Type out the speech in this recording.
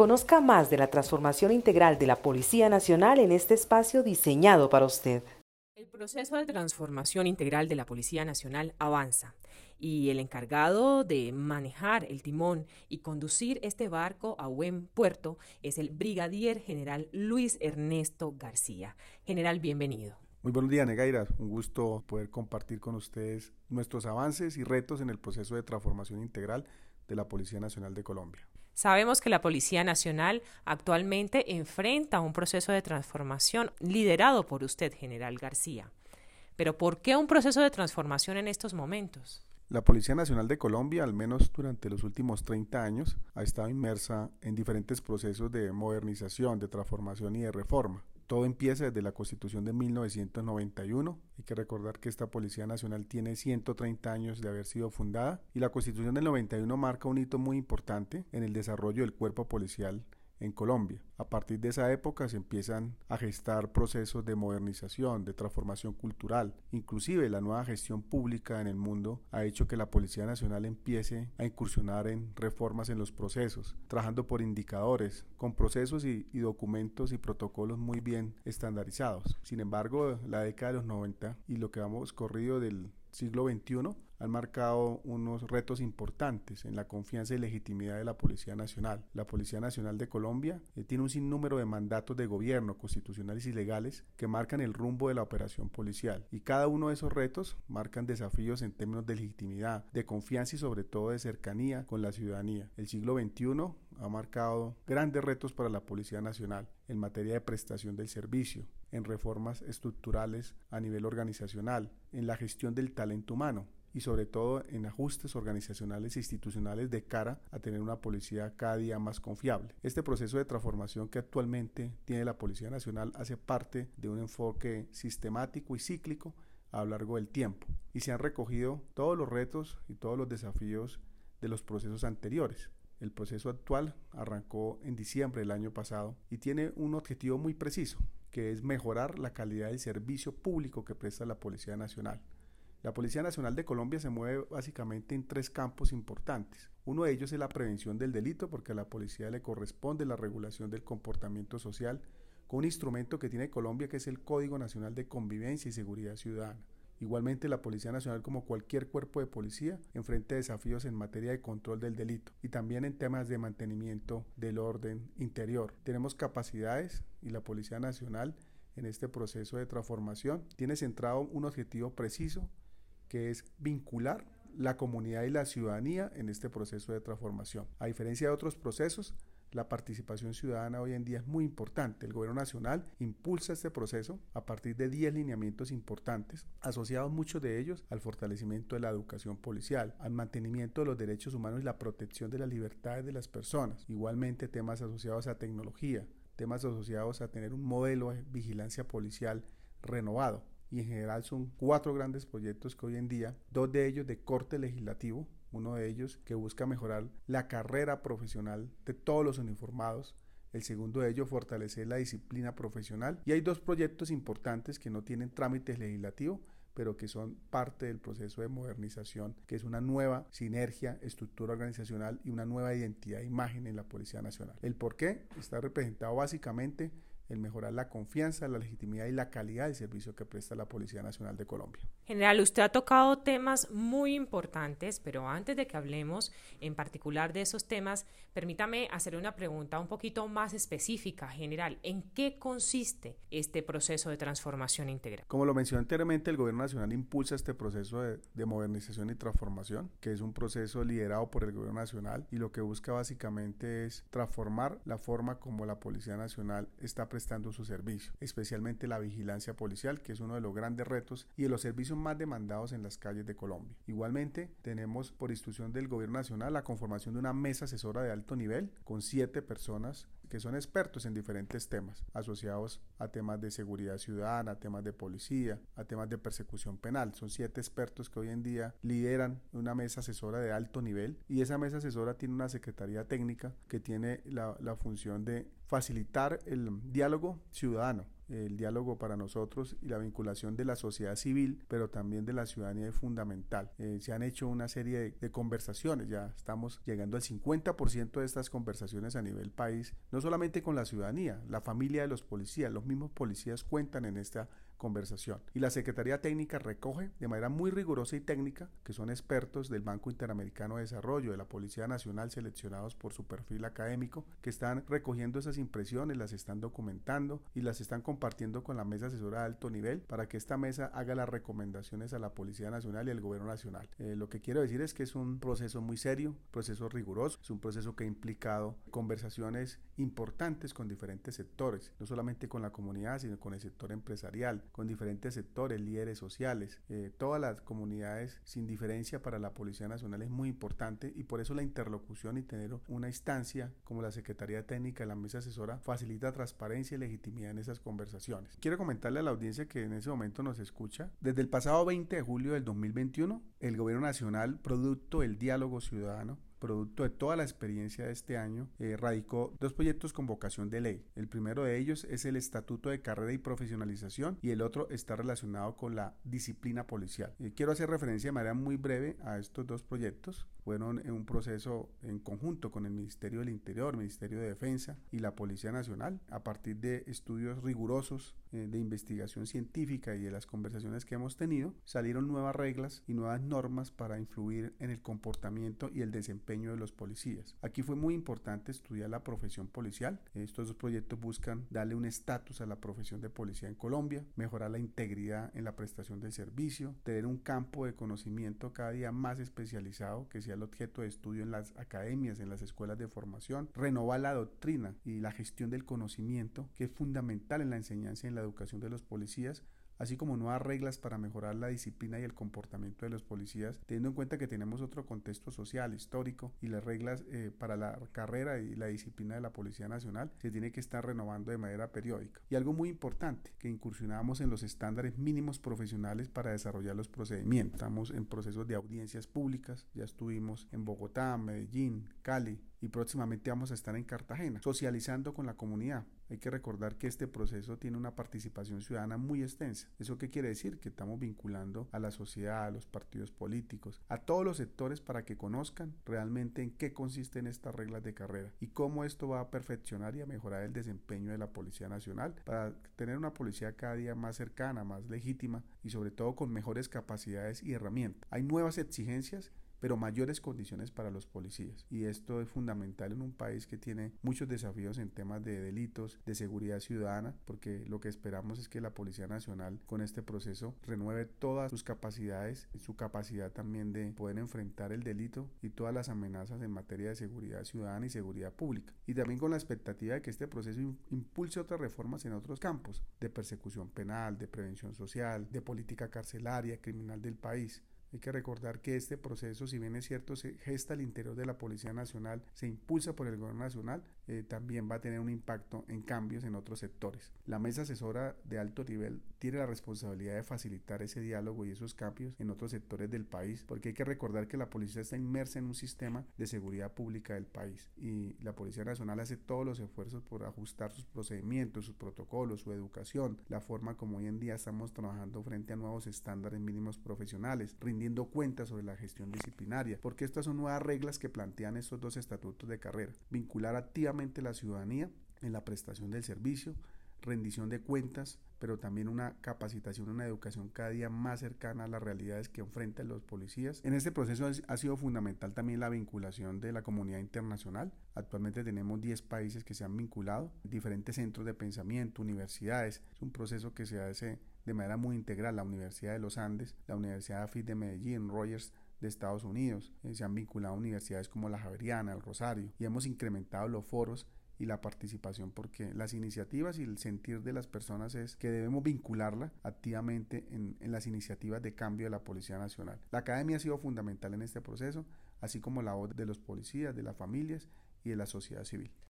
Conozca más de la transformación integral de la Policía Nacional en este espacio diseñado para usted. El proceso de transformación integral de la Policía Nacional avanza y el encargado de manejar el timón y conducir este barco a buen puerto es el brigadier general Luis Ernesto García. General, bienvenido. Muy buenos días, Negaira. Un gusto poder compartir con ustedes nuestros avances y retos en el proceso de transformación integral de la Policía Nacional de Colombia. Sabemos que la Policía Nacional actualmente enfrenta un proceso de transformación liderado por usted, General García. Pero ¿por qué un proceso de transformación en estos momentos? La Policía Nacional de Colombia, al menos durante los últimos 30 años, ha estado inmersa en diferentes procesos de modernización, de transformación y de reforma. Todo empieza desde la Constitución de 1991. Hay que recordar que esta Policía Nacional tiene 130 años de haber sido fundada y la Constitución del 91 marca un hito muy importante en el desarrollo del cuerpo policial en Colombia. A partir de esa época se empiezan a gestar procesos de modernización, de transformación cultural. Inclusive la nueva gestión pública en el mundo ha hecho que la Policía Nacional empiece a incursionar en reformas en los procesos, trabajando por indicadores, con procesos y, y documentos y protocolos muy bien estandarizados. Sin embargo, la década de los 90 y lo que vamos corrido del siglo XXI han marcado unos retos importantes en la confianza y legitimidad de la Policía Nacional. La Policía Nacional de Colombia eh, tiene un sinnúmero de mandatos de gobierno constitucionales y legales que marcan el rumbo de la operación policial y cada uno de esos retos marcan desafíos en términos de legitimidad, de confianza y sobre todo de cercanía con la ciudadanía. El siglo XXI ha marcado grandes retos para la Policía Nacional en materia de prestación del servicio, en reformas estructurales a nivel organizacional, en la gestión del talento humano, y sobre todo en ajustes organizacionales e institucionales de cara a tener una policía cada día más confiable. Este proceso de transformación que actualmente tiene la Policía Nacional hace parte de un enfoque sistemático y cíclico a lo largo del tiempo y se han recogido todos los retos y todos los desafíos de los procesos anteriores. El proceso actual arrancó en diciembre del año pasado y tiene un objetivo muy preciso, que es mejorar la calidad del servicio público que presta la Policía Nacional la Policía Nacional de Colombia se mueve básicamente en tres campos importantes. Uno de ellos es la prevención del delito, porque a la policía le corresponde la regulación del comportamiento social con un instrumento que tiene Colombia que es el Código Nacional de Convivencia y Seguridad Ciudadana. Igualmente, la Policía Nacional, como cualquier cuerpo de policía, enfrenta desafíos en materia de control del delito y también en temas de mantenimiento del orden interior. Tenemos capacidades y la Policía Nacional en este proceso de transformación tiene centrado un objetivo preciso que es vincular la comunidad y la ciudadanía en este proceso de transformación. A diferencia de otros procesos, la participación ciudadana hoy en día es muy importante. El gobierno nacional impulsa este proceso a partir de 10 lineamientos importantes, asociados muchos de ellos al fortalecimiento de la educación policial, al mantenimiento de los derechos humanos y la protección de las libertades de las personas. Igualmente temas asociados a tecnología, temas asociados a tener un modelo de vigilancia policial renovado y en general son cuatro grandes proyectos que hoy en día, dos de ellos de corte legislativo, uno de ellos que busca mejorar la carrera profesional de todos los uniformados, el segundo de ellos fortalecer la disciplina profesional y hay dos proyectos importantes que no tienen trámites legislativos pero que son parte del proceso de modernización, que es una nueva sinergia, estructura organizacional y una nueva identidad e imagen en la Policía Nacional. El por qué está representado básicamente el mejorar la confianza, la legitimidad y la calidad del servicio que presta la Policía Nacional de Colombia. General, usted ha tocado temas muy importantes, pero antes de que hablemos en particular de esos temas, permítame hacer una pregunta un poquito más específica, general. ¿En qué consiste este proceso de transformación integral? Como lo mencioné anteriormente, el Gobierno Nacional impulsa este proceso de, de modernización y transformación, que es un proceso liderado por el Gobierno Nacional y lo que busca básicamente es transformar la forma como la Policía Nacional está presente prestando su servicio, especialmente la vigilancia policial, que es uno de los grandes retos y de los servicios más demandados en las calles de Colombia. Igualmente, tenemos por instrucción del Gobierno Nacional la conformación de una mesa asesora de alto nivel con siete personas que son expertos en diferentes temas asociados a temas de seguridad ciudadana, a temas de policía, a temas de persecución penal. Son siete expertos que hoy en día lideran una mesa asesora de alto nivel y esa mesa asesora tiene una secretaría técnica que tiene la, la función de facilitar el diálogo ciudadano El diálogo para nosotros y la vinculación de la sociedad civil, pero también de la ciudadanía es fundamental. Eh, se han hecho una serie de, conversaciones, ya estamos llegando al 50% de estas conversaciones a nivel país, no solamente con la ciudadanía, la familia de los policías, los mismos policías cuentan en esta conversación. Y la Secretaría Técnica recoge de manera muy rigurosa y técnica, que son expertos del Banco Interamericano de Desarrollo, de la Policía Nacional, seleccionados por su perfil académico, que están recogiendo esas impresiones, las están documentando y las están compartiendo con la mesa asesora de alto nivel para que esta mesa haga las recomendaciones a la Policía Nacional y al Gobierno Nacional. Eh, lo que quiero decir es que es un proceso muy serio, proceso riguroso, es un proceso que ha implicado conversaciones importantes con diferentes sectores, no solamente con la comunidad, sino con el sector empresarial, con diferentes sectores, líderes sociales, eh, todas las comunidades sin diferencia para la Policía Nacional es muy importante y por eso la interlocución y tener una instancia como la Secretaría Técnica y la Mesa Asesora facilita transparencia y legitimidad en esas conversaciones. Quiero comentarle a la audiencia que en ese momento nos escucha. Desde el pasado 20 de julio del 2021, el Gobierno Nacional, producto del diálogo ciudadano, producto de toda la experiencia de este año, eh, radicó dos proyectos con vocación de ley. El primero de ellos es el Estatuto de Carrera y Profesionalización y el otro está relacionado con la disciplina policial. Eh, quiero hacer referencia de manera muy breve a estos dos proyectos. Fueron en un proceso en conjunto con el Ministerio del Interior, Ministerio de Defensa y la Policía Nacional, a partir de estudios rigurosos eh, de investigación científica y de las conversaciones que hemos tenido, salieron nuevas reglas y nuevas normas para influir en el comportamiento y el desempeño de los policías. Aquí fue muy importante estudiar la profesión policial. Estos dos proyectos buscan darle un estatus a la profesión de policía en Colombia, mejorar la integridad en la prestación del servicio, tener un campo de conocimiento cada día más especializado que sea el objeto de estudio en las academias, en las escuelas de formación, renovar la doctrina y la gestión del conocimiento, que es fundamental en la enseñanza y en la educación de los policías, así como nuevas reglas para mejorar la disciplina y el comportamiento de los policías, teniendo en cuenta que tenemos otro contexto social, histórico, y las reglas eh, para la carrera y la disciplina de la Policía Nacional se tiene que estar renovando de manera periódica. Y algo muy importante, que incursionamos en los estándares mínimos profesionales para desarrollar los procedimientos. Estamos en procesos de audiencias públicas, ya estuvimos en Bogotá, Medellín, Cali, y próximamente vamos a estar en Cartagena, socializando con la comunidad. Hay que recordar que este proceso tiene una participación ciudadana muy extensa. ¿Eso qué quiere decir? Que estamos vinculando a la sociedad, a los partidos políticos, a todos los sectores para que conozcan realmente en qué consisten estas reglas de carrera y cómo esto va a perfeccionar y a mejorar el desempeño de la Policía Nacional para tener una policía cada día más cercana, más legítima y sobre todo con mejores capacidades y herramientas. Hay nuevas exigencias pero mayores condiciones para los policías. Y esto es fundamental en un país que tiene muchos desafíos en temas de delitos, de seguridad ciudadana, porque lo que esperamos es que la Policía Nacional con este proceso renueve todas sus capacidades, su capacidad también de poder enfrentar el delito y todas las amenazas en materia de seguridad ciudadana y seguridad pública. Y también con la expectativa de que este proceso impulse otras reformas en otros campos, de persecución penal, de prevención social, de política carcelaria, criminal del país. Hay que recordar que este proceso, si bien es cierto, se gesta al interior de la Policía Nacional, se impulsa por el Gobierno Nacional, eh, también va a tener un impacto en cambios en otros sectores. La mesa asesora de alto nivel tiene la responsabilidad de facilitar ese diálogo y esos cambios en otros sectores del país, porque hay que recordar que la policía está inmersa en un sistema de seguridad pública del país y la Policía Nacional hace todos los esfuerzos por ajustar sus procedimientos, sus protocolos, su educación, la forma como hoy en día estamos trabajando frente a nuevos estándares mínimos profesionales, rindiendo cuentas sobre la gestión disciplinaria, porque estas son nuevas reglas que plantean estos dos estatutos de carrera. Vincular activamente la ciudadanía en la prestación del servicio, rendición de cuentas, pero también una capacitación, una educación cada día más cercana a las realidades que enfrentan los policías. En este proceso ha sido fundamental también la vinculación de la comunidad internacional. Actualmente tenemos 10 países que se han vinculado, diferentes centros de pensamiento, universidades. Es un proceso que se hace de manera muy integral, la Universidad de los Andes, la Universidad AFIT de Medellín, Rogers de Estados Unidos, eh, se han vinculado universidades como la Javeriana, el Rosario, y hemos incrementado los foros y la participación porque las iniciativas y el sentir de las personas es que debemos vincularla activamente en, en, las iniciativas de cambio de la Policía Nacional. La academia ha sido fundamental en este proceso, así como la voz de los policías, de las familias y de la sociedad civil.